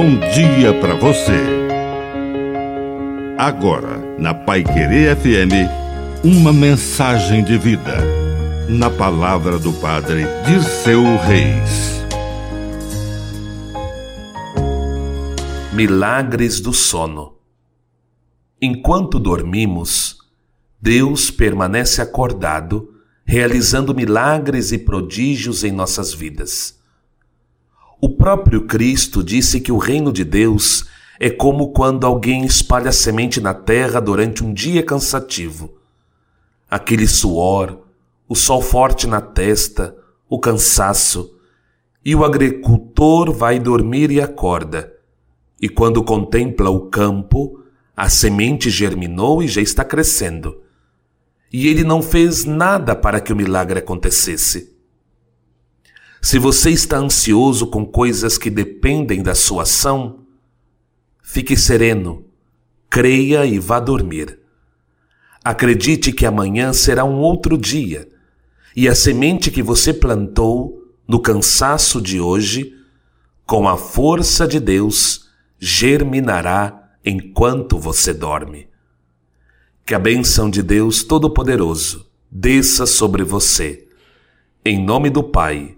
bom dia para você. Agora, na Pai Querer FM, uma mensagem de vida. Na palavra do Padre de seu Reis. Milagres do sono. Enquanto dormimos, Deus permanece acordado, realizando milagres e prodígios em nossas vidas. Próprio Cristo disse que o reino de Deus é como quando alguém espalha semente na terra durante um dia cansativo. Aquele suor, o sol forte na testa, o cansaço, e o agricultor vai dormir e acorda. E quando contempla o campo, a semente germinou e já está crescendo. E ele não fez nada para que o milagre acontecesse. Se você está ansioso com coisas que dependem da sua ação, fique sereno, creia e vá dormir. Acredite que amanhã será um outro dia e a semente que você plantou no cansaço de hoje, com a força de Deus, germinará enquanto você dorme. Que a bênção de Deus Todo-Poderoso desça sobre você. Em nome do Pai